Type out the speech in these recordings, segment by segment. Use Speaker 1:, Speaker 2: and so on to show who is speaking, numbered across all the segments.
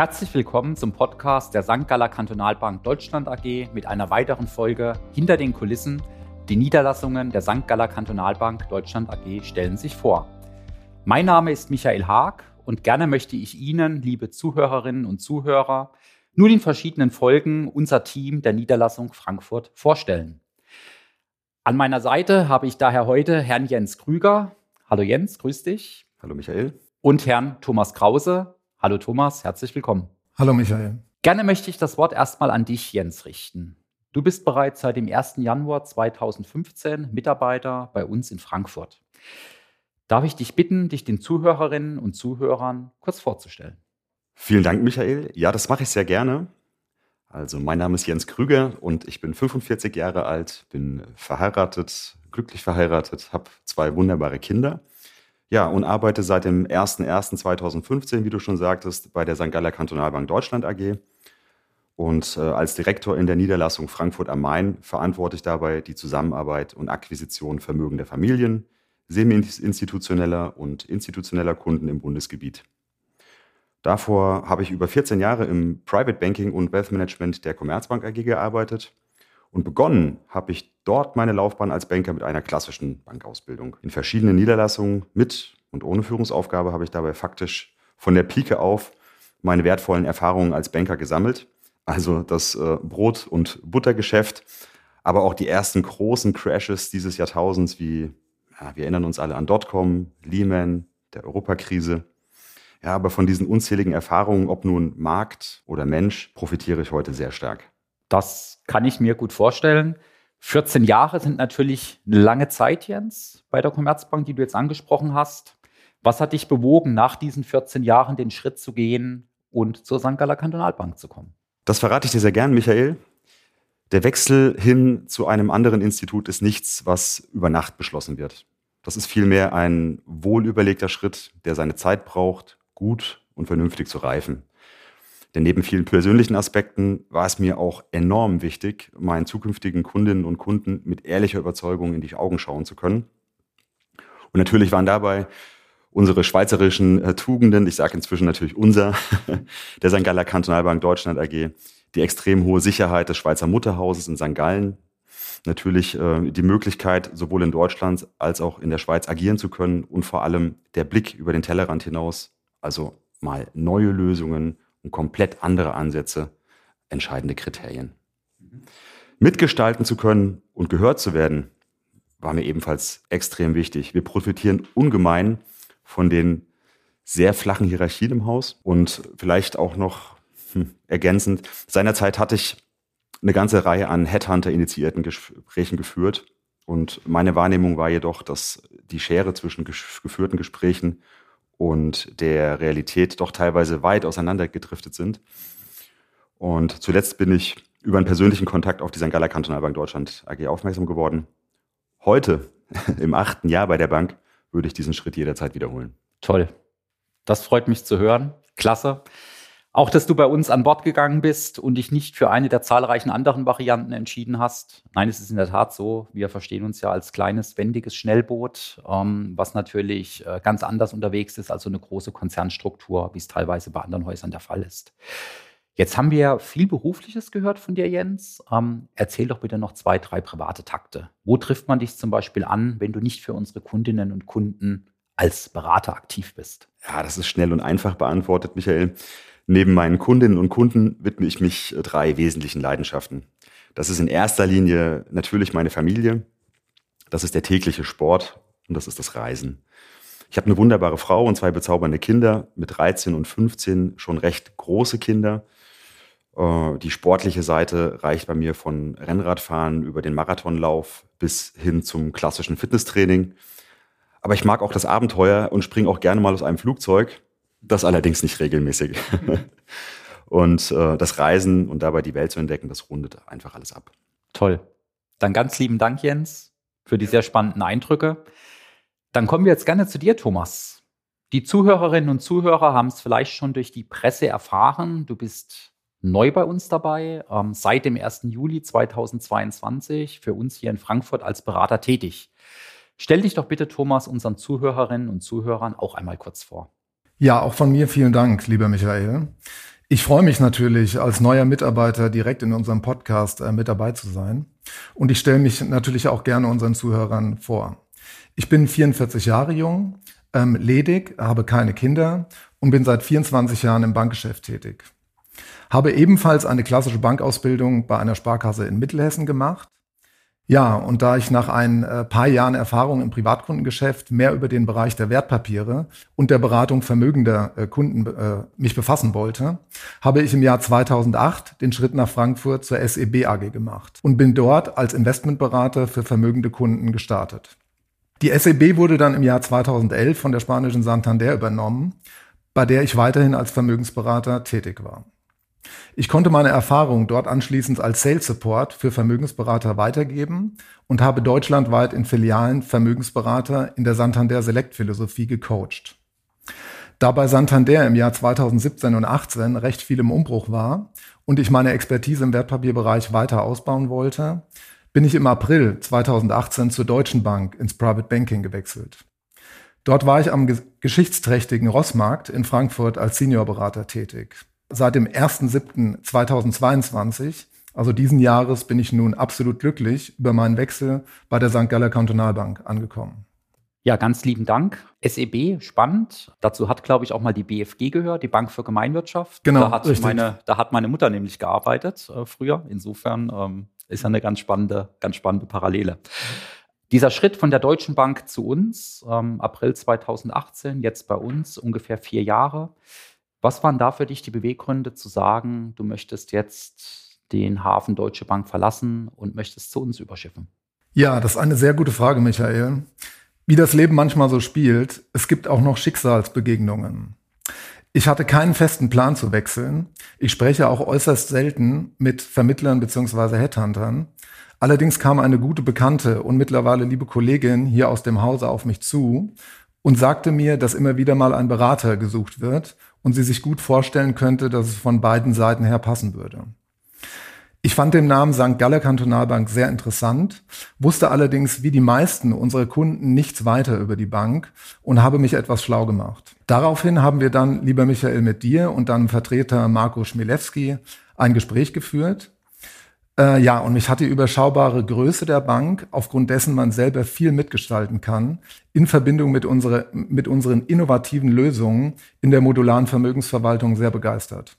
Speaker 1: Herzlich willkommen zum Podcast der St. Galler Kantonalbank Deutschland AG mit einer weiteren Folge Hinter den Kulissen. Die Niederlassungen der St. Galler Kantonalbank Deutschland AG stellen sich vor. Mein Name ist Michael Haag und gerne möchte ich Ihnen, liebe Zuhörerinnen und Zuhörer, nun in verschiedenen Folgen unser Team der Niederlassung Frankfurt vorstellen. An meiner Seite habe ich daher heute Herrn Jens Krüger. Hallo Jens, grüß dich.
Speaker 2: Hallo Michael.
Speaker 1: Und Herrn Thomas Krause. Hallo Thomas, herzlich willkommen.
Speaker 3: Hallo Michael.
Speaker 1: Gerne möchte ich das Wort erstmal an dich, Jens, richten. Du bist bereits seit dem 1. Januar 2015 Mitarbeiter bei uns in Frankfurt. Darf ich dich bitten, dich den Zuhörerinnen und Zuhörern kurz vorzustellen?
Speaker 2: Vielen Dank, Michael. Ja, das mache ich sehr gerne. Also, mein Name ist Jens Krüger und ich bin 45 Jahre alt, bin verheiratet, glücklich verheiratet, habe zwei wunderbare Kinder ja, und arbeite seit dem 01.01.2015, wie du schon sagtest, bei der St. Galler Kantonalbank Deutschland AG. Und äh, als Direktor in der Niederlassung Frankfurt am Main verantworte ich dabei die Zusammenarbeit und Akquisition vermögender Familien, semi-institutioneller und institutioneller Kunden im Bundesgebiet. Davor habe ich über 14 Jahre im Private Banking und Wealth Management der Commerzbank AG gearbeitet und begonnen habe ich dort meine Laufbahn als Banker mit einer klassischen Bankausbildung. In verschiedenen Niederlassungen mit und ohne Führungsaufgabe habe ich dabei faktisch von der Pike auf meine wertvollen Erfahrungen als Banker gesammelt. Also das äh, Brot- und Buttergeschäft, aber auch die ersten großen Crashes dieses Jahrtausends, wie ja, wir erinnern uns alle an Dotcom, Lehman, der Europakrise. Ja, aber von diesen unzähligen Erfahrungen, ob nun Markt oder Mensch, profitiere ich heute sehr stark.
Speaker 1: Das kann ich mir gut vorstellen. 14 Jahre sind natürlich eine lange Zeit, Jens, bei der Commerzbank, die du jetzt angesprochen hast. Was hat dich bewogen, nach diesen 14 Jahren den Schritt zu gehen und zur St. Galler Kantonalbank zu kommen?
Speaker 2: Das verrate ich dir sehr gern, Michael. Der Wechsel hin zu einem anderen Institut ist nichts, was über Nacht beschlossen wird. Das ist vielmehr ein wohlüberlegter Schritt, der seine Zeit braucht, gut und vernünftig zu reifen. Denn neben vielen persönlichen Aspekten war es mir auch enorm wichtig, meinen zukünftigen Kundinnen und Kunden mit ehrlicher Überzeugung in die Augen schauen zu können. Und natürlich waren dabei unsere schweizerischen äh, Tugenden, ich sage inzwischen natürlich unser, der St. Galler Kantonalbank Deutschland AG, die extrem hohe Sicherheit des Schweizer Mutterhauses in St. Gallen, natürlich äh, die Möglichkeit, sowohl in Deutschland als auch in der Schweiz agieren zu können und vor allem der Blick über den Tellerrand hinaus, also mal neue Lösungen und komplett andere Ansätze entscheidende Kriterien. Mitgestalten zu können und gehört zu werden, war mir ebenfalls extrem wichtig. Wir profitieren ungemein von den sehr flachen Hierarchien im Haus und vielleicht auch noch hm, ergänzend. Seinerzeit hatte ich eine ganze Reihe an Headhunter-initiierten Gesprächen geführt und meine Wahrnehmung war jedoch, dass die Schere zwischen geführten Gesprächen und der Realität doch teilweise weit auseinandergedriftet sind. Und zuletzt bin ich über einen persönlichen Kontakt auf die St. Galler Kantonalbank Deutschland AG aufmerksam geworden. Heute, im achten Jahr bei der Bank, würde ich diesen Schritt jederzeit wiederholen.
Speaker 1: Toll. Das freut mich zu hören. Klasse. Auch, dass du bei uns an Bord gegangen bist und dich nicht für eine der zahlreichen anderen Varianten entschieden hast. Nein, es ist in der Tat so. Wir verstehen uns ja als kleines, wendiges Schnellboot, ähm, was natürlich äh, ganz anders unterwegs ist als so eine große Konzernstruktur, wie es teilweise bei anderen Häusern der Fall ist. Jetzt haben wir viel Berufliches gehört von dir, Jens. Ähm, erzähl doch bitte noch zwei, drei private Takte. Wo trifft man dich zum Beispiel an, wenn du nicht für unsere Kundinnen und Kunden als Berater aktiv bist?
Speaker 2: Ja, das ist schnell und einfach beantwortet, Michael. Neben meinen Kundinnen und Kunden widme ich mich drei wesentlichen Leidenschaften. Das ist in erster Linie natürlich meine Familie, das ist der tägliche Sport und das ist das Reisen. Ich habe eine wunderbare Frau und zwei bezaubernde Kinder, mit 13 und 15 schon recht große Kinder. Äh, die sportliche Seite reicht bei mir von Rennradfahren über den Marathonlauf bis hin zum klassischen Fitnesstraining. Aber ich mag auch das Abenteuer und springe auch gerne mal aus einem Flugzeug. Das allerdings nicht regelmäßig. und äh, das Reisen und dabei die Welt zu entdecken, das rundet einfach alles ab.
Speaker 1: Toll. Dann ganz lieben Dank, Jens, für die sehr spannenden Eindrücke. Dann kommen wir jetzt gerne zu dir, Thomas. Die Zuhörerinnen und Zuhörer haben es vielleicht schon durch die Presse erfahren. Du bist neu bei uns dabei, ähm, seit dem 1. Juli 2022 für uns hier in Frankfurt als Berater tätig. Stell dich doch bitte, Thomas, unseren Zuhörerinnen und Zuhörern auch einmal kurz vor.
Speaker 3: Ja, auch von mir vielen Dank, lieber Michael. Ich freue mich natürlich, als neuer Mitarbeiter direkt in unserem Podcast äh, mit dabei zu sein. Und ich stelle mich natürlich auch gerne unseren Zuhörern vor. Ich bin 44 Jahre jung, ähm, ledig, habe keine Kinder und bin seit 24 Jahren im Bankgeschäft tätig. Habe ebenfalls eine klassische Bankausbildung bei einer Sparkasse in Mittelhessen gemacht ja, und da ich nach ein äh, paar Jahren Erfahrung im Privatkundengeschäft mehr über den Bereich der Wertpapiere und der Beratung vermögender äh, Kunden äh, mich befassen wollte, habe ich im Jahr 2008 den Schritt nach Frankfurt zur SEB AG gemacht und bin dort als Investmentberater für vermögende Kunden gestartet. Die SEB wurde dann im Jahr 2011 von der spanischen Santander übernommen, bei der ich weiterhin als Vermögensberater tätig war. Ich konnte meine Erfahrung dort anschließend als Sales Support für Vermögensberater weitergeben und habe deutschlandweit in Filialen Vermögensberater in der Santander Select Philosophie gecoacht. Da bei Santander im Jahr 2017 und 18 recht viel im Umbruch war und ich meine Expertise im Wertpapierbereich weiter ausbauen wollte, bin ich im April 2018 zur Deutschen Bank ins Private Banking gewechselt. Dort war ich am geschichtsträchtigen Rossmarkt in Frankfurt als Seniorberater tätig. Seit dem 1.7.2022, also diesen Jahres, bin ich nun absolut glücklich über meinen Wechsel bei der St. Galler Kantonalbank angekommen.
Speaker 1: Ja, ganz lieben Dank. SEB, spannend. Dazu hat, glaube ich, auch mal die BFG gehört, die Bank für Gemeinwirtschaft.
Speaker 3: Genau.
Speaker 1: Da hat, meine, da hat meine Mutter nämlich gearbeitet äh, früher. Insofern ähm, ist ja eine ganz spannende, ganz spannende Parallele. Dieser Schritt von der Deutschen Bank zu uns, ähm, April 2018, jetzt bei uns ungefähr vier Jahre. Was waren da für dich die Beweggründe zu sagen, du möchtest jetzt den Hafen Deutsche Bank verlassen und möchtest zu uns überschiffen?
Speaker 3: Ja, das ist eine sehr gute Frage, Michael. Wie das Leben manchmal so spielt, es gibt auch noch Schicksalsbegegnungen. Ich hatte keinen festen Plan zu wechseln. Ich spreche auch äußerst selten mit Vermittlern bzw. Headhuntern. Allerdings kam eine gute Bekannte und mittlerweile liebe Kollegin hier aus dem Hause auf mich zu und sagte mir, dass immer wieder mal ein Berater gesucht wird und sie sich gut vorstellen könnte, dass es von beiden Seiten her passen würde. Ich fand den Namen St. Galler Kantonalbank sehr interessant, wusste allerdings wie die meisten unserer Kunden nichts weiter über die Bank und habe mich etwas schlau gemacht. Daraufhin haben wir dann, lieber Michael, mit dir und deinem Vertreter Marco Schmilewski ein Gespräch geführt äh, ja, und mich hat die überschaubare Größe der Bank, aufgrund dessen man selber viel mitgestalten kann, in Verbindung mit, unsere, mit unseren innovativen Lösungen in der modularen Vermögensverwaltung sehr begeistert.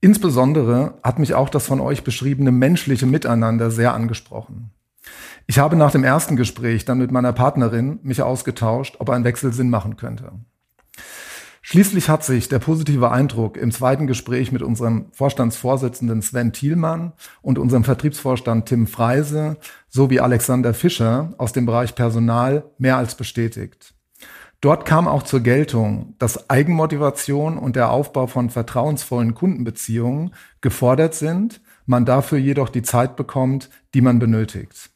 Speaker 3: Insbesondere hat mich auch das von euch beschriebene menschliche Miteinander sehr angesprochen. Ich habe nach dem ersten Gespräch dann mit meiner Partnerin mich ausgetauscht, ob ein Wechsel Sinn machen könnte. Schließlich hat sich der positive Eindruck im zweiten Gespräch mit unserem Vorstandsvorsitzenden Sven Thielmann und unserem Vertriebsvorstand Tim Freise sowie Alexander Fischer aus dem Bereich Personal mehr als bestätigt. Dort kam auch zur Geltung, dass Eigenmotivation und der Aufbau von vertrauensvollen Kundenbeziehungen gefordert sind, man dafür jedoch die Zeit bekommt, die man benötigt.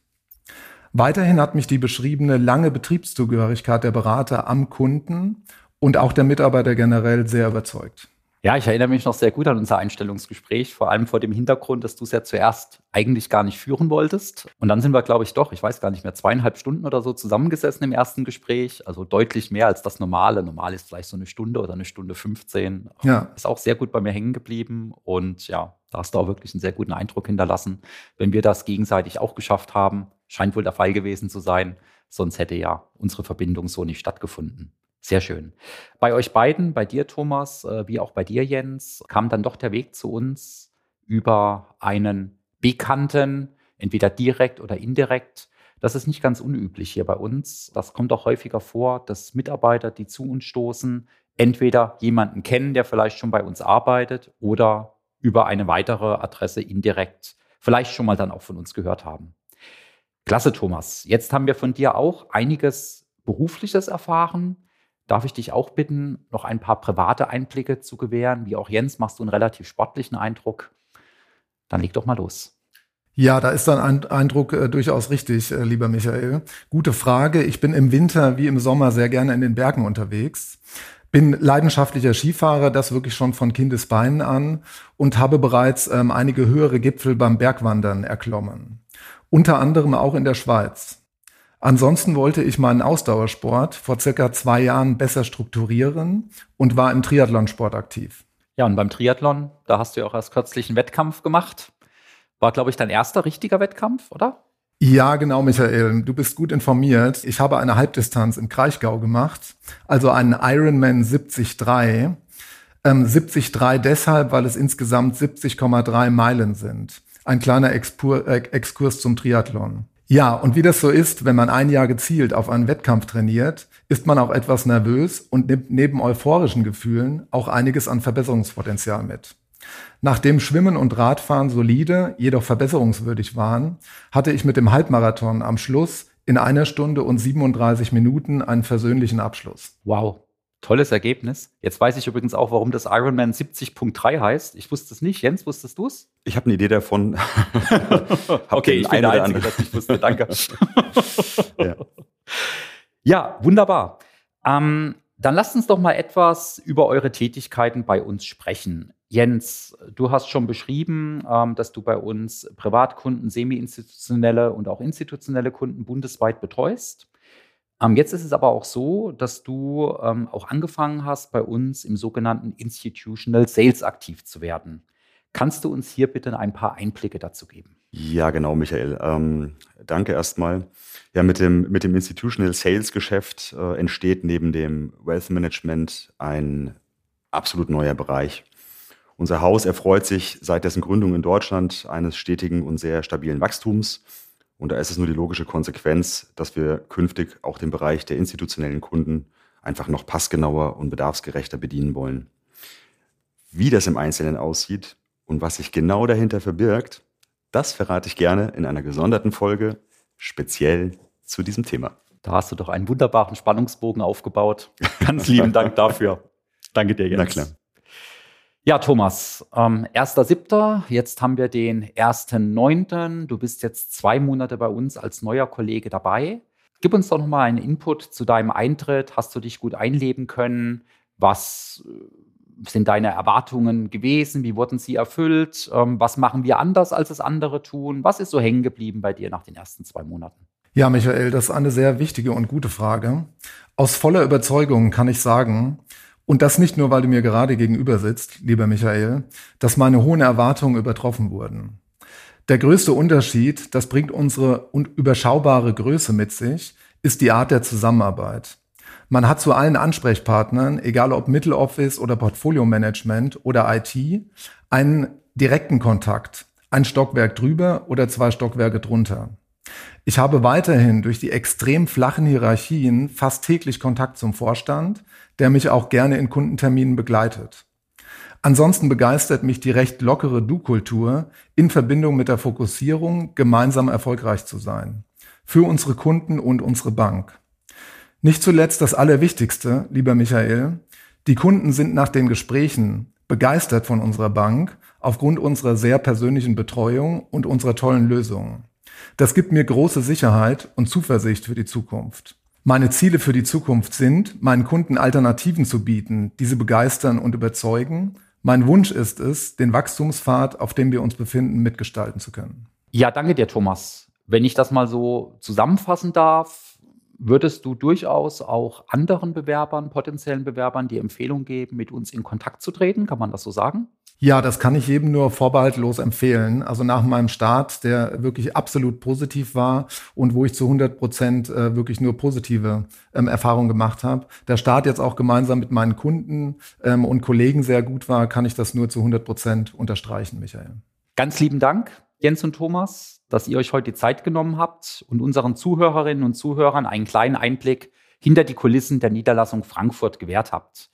Speaker 3: Weiterhin hat mich die beschriebene lange Betriebszugehörigkeit der Berater am Kunden und auch der Mitarbeiter generell sehr überzeugt.
Speaker 1: Ja, ich erinnere mich noch sehr gut an unser Einstellungsgespräch, vor allem vor dem Hintergrund, dass du es ja zuerst eigentlich gar nicht führen wolltest. Und dann sind wir, glaube ich, doch, ich weiß gar nicht mehr, zweieinhalb Stunden oder so zusammengesessen im ersten Gespräch. Also deutlich mehr als das Normale. Normal ist vielleicht so eine Stunde oder eine Stunde 15. Ja. Ist auch sehr gut bei mir hängen geblieben. Und ja, da hast du auch wirklich einen sehr guten Eindruck hinterlassen. Wenn wir das gegenseitig auch geschafft haben, scheint wohl der Fall gewesen zu sein. Sonst hätte ja unsere Verbindung so nicht stattgefunden. Sehr schön. Bei euch beiden, bei dir Thomas, äh, wie auch bei dir Jens, kam dann doch der Weg zu uns über einen Bekannten, entweder direkt oder indirekt. Das ist nicht ganz unüblich hier bei uns. Das kommt auch häufiger vor, dass Mitarbeiter, die zu uns stoßen, entweder jemanden kennen, der vielleicht schon bei uns arbeitet oder über eine weitere Adresse indirekt vielleicht schon mal dann auch von uns gehört haben. Klasse, Thomas. Jetzt haben wir von dir auch einiges Berufliches erfahren darf ich dich auch bitten, noch ein paar private Einblicke zu gewähren. Wie auch Jens machst du einen relativ sportlichen Eindruck. Dann leg doch mal los.
Speaker 3: Ja, da ist dein Eindruck äh, durchaus richtig, äh, lieber Michael. Gute Frage. Ich bin im Winter wie im Sommer sehr gerne in den Bergen unterwegs. Bin leidenschaftlicher Skifahrer, das wirklich schon von Kindesbeinen an und habe bereits ähm, einige höhere Gipfel beim Bergwandern erklommen. Unter anderem auch in der Schweiz. Ansonsten wollte ich meinen Ausdauersport vor circa zwei Jahren besser strukturieren und war im Triathlonsport aktiv.
Speaker 1: Ja, und beim Triathlon, da hast du ja auch erst kürzlich einen Wettkampf gemacht. War, glaube ich, dein erster richtiger Wettkampf, oder?
Speaker 3: Ja, genau, Michael. Du bist gut informiert. Ich habe eine Halbdistanz im Kraichgau gemacht, also einen Ironman 73. Ähm, 73 deshalb, weil es insgesamt 70,3 Meilen sind. Ein kleiner Expur, äh, Exkurs zum Triathlon. Ja, und wie das so ist, wenn man ein Jahr gezielt auf einen Wettkampf trainiert, ist man auch etwas nervös und nimmt neben euphorischen Gefühlen auch einiges an Verbesserungspotenzial mit. Nachdem Schwimmen und Radfahren solide, jedoch verbesserungswürdig waren, hatte ich mit dem Halbmarathon am Schluss in einer Stunde und 37 Minuten einen versöhnlichen Abschluss.
Speaker 1: Wow. Tolles Ergebnis. Jetzt weiß ich übrigens auch, warum das Ironman 70.3 heißt. Ich wusste es nicht. Jens, wusstest du es?
Speaker 2: Ich habe eine Idee davon.
Speaker 1: okay, ich bin der Einzige, das ich wusste. Danke. ja. ja. wunderbar. Ähm, dann lasst uns doch mal etwas über eure Tätigkeiten bei uns sprechen. Jens, du hast schon beschrieben, ähm, dass du bei uns Privatkunden, semi-institutionelle und auch institutionelle Kunden bundesweit betreust. Ähm, jetzt ist es aber auch so, dass du ähm, auch angefangen hast, bei uns im sogenannten Institutional Sales aktiv zu werden. Kannst du uns hier bitte ein paar Einblicke dazu geben?
Speaker 2: Ja, genau, Michael. Ähm, danke erstmal. Ja, mit dem, mit dem Institutional Sales Geschäft äh, entsteht neben dem Wealth Management ein absolut neuer Bereich. Unser Haus erfreut sich seit dessen Gründung in Deutschland eines stetigen und sehr stabilen Wachstums. Und da ist es nur die logische Konsequenz, dass wir künftig auch den Bereich der institutionellen Kunden einfach noch passgenauer und bedarfsgerechter bedienen wollen. Wie das im Einzelnen aussieht und was sich genau dahinter verbirgt, das verrate ich gerne in einer gesonderten Folge, speziell zu diesem Thema.
Speaker 1: Da hast du doch einen wunderbaren Spannungsbogen aufgebaut. Ganz lieben Dank dafür. Danke dir, Jens. Na klar. Ja, Thomas, ähm, 1.7., jetzt haben wir den 1.9. Du bist jetzt zwei Monate bei uns als neuer Kollege dabei. Gib uns doch nochmal einen Input zu deinem Eintritt. Hast du dich gut einleben können? Was äh, sind deine Erwartungen gewesen? Wie wurden sie erfüllt? Ähm, was machen wir anders, als es andere tun? Was ist so hängen geblieben bei dir nach den ersten zwei Monaten?
Speaker 3: Ja, Michael, das ist eine sehr wichtige und gute Frage. Aus voller Überzeugung kann ich sagen, und das nicht nur, weil du mir gerade gegenüber sitzt, lieber Michael, dass meine hohen Erwartungen übertroffen wurden. Der größte Unterschied, das bringt unsere überschaubare Größe mit sich, ist die Art der Zusammenarbeit. Man hat zu allen Ansprechpartnern, egal ob Mitteloffice oder Portfolio-Management oder IT, einen direkten Kontakt, ein Stockwerk drüber oder zwei Stockwerke drunter. Ich habe weiterhin durch die extrem flachen Hierarchien fast täglich Kontakt zum Vorstand, der mich auch gerne in Kundenterminen begleitet. Ansonsten begeistert mich die recht lockere Du-Kultur in Verbindung mit der Fokussierung, gemeinsam erfolgreich zu sein. Für unsere Kunden und unsere Bank. Nicht zuletzt das Allerwichtigste, lieber Michael, die Kunden sind nach den Gesprächen begeistert von unserer Bank aufgrund unserer sehr persönlichen Betreuung und unserer tollen Lösungen. Das gibt mir große Sicherheit und Zuversicht für die Zukunft. Meine Ziele für die Zukunft sind, meinen Kunden Alternativen zu bieten, diese begeistern und überzeugen. Mein Wunsch ist es, den Wachstumspfad, auf dem wir uns befinden, mitgestalten zu können.
Speaker 1: Ja, danke dir, Thomas. Wenn ich das mal so zusammenfassen darf, würdest du durchaus auch anderen Bewerbern, potenziellen Bewerbern die Empfehlung geben, mit uns in Kontakt zu treten? Kann man das so sagen?
Speaker 3: Ja, das kann ich jedem nur vorbehaltlos empfehlen. Also nach meinem Start, der wirklich absolut positiv war und wo ich zu 100 Prozent äh, wirklich nur positive ähm, Erfahrungen gemacht habe, der Start jetzt auch gemeinsam mit meinen Kunden ähm, und Kollegen sehr gut war, kann ich das nur zu 100 Prozent unterstreichen, Michael.
Speaker 1: Ganz lieben Dank, Jens und Thomas, dass ihr euch heute die Zeit genommen habt und unseren Zuhörerinnen und Zuhörern einen kleinen Einblick hinter die Kulissen der Niederlassung Frankfurt gewährt habt.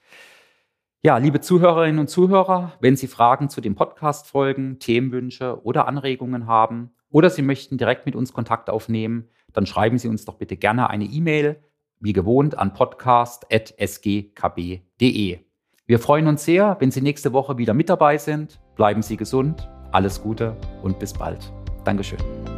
Speaker 1: Ja, liebe Zuhörerinnen und Zuhörer, wenn Sie Fragen zu dem Podcast folgen, Themenwünsche oder Anregungen haben oder Sie möchten direkt mit uns Kontakt aufnehmen, dann schreiben Sie uns doch bitte gerne eine E-Mail, wie gewohnt, an podcast.sgkb.de. Wir freuen uns sehr, wenn Sie nächste Woche wieder mit dabei sind. Bleiben Sie gesund, alles Gute und bis bald. Dankeschön.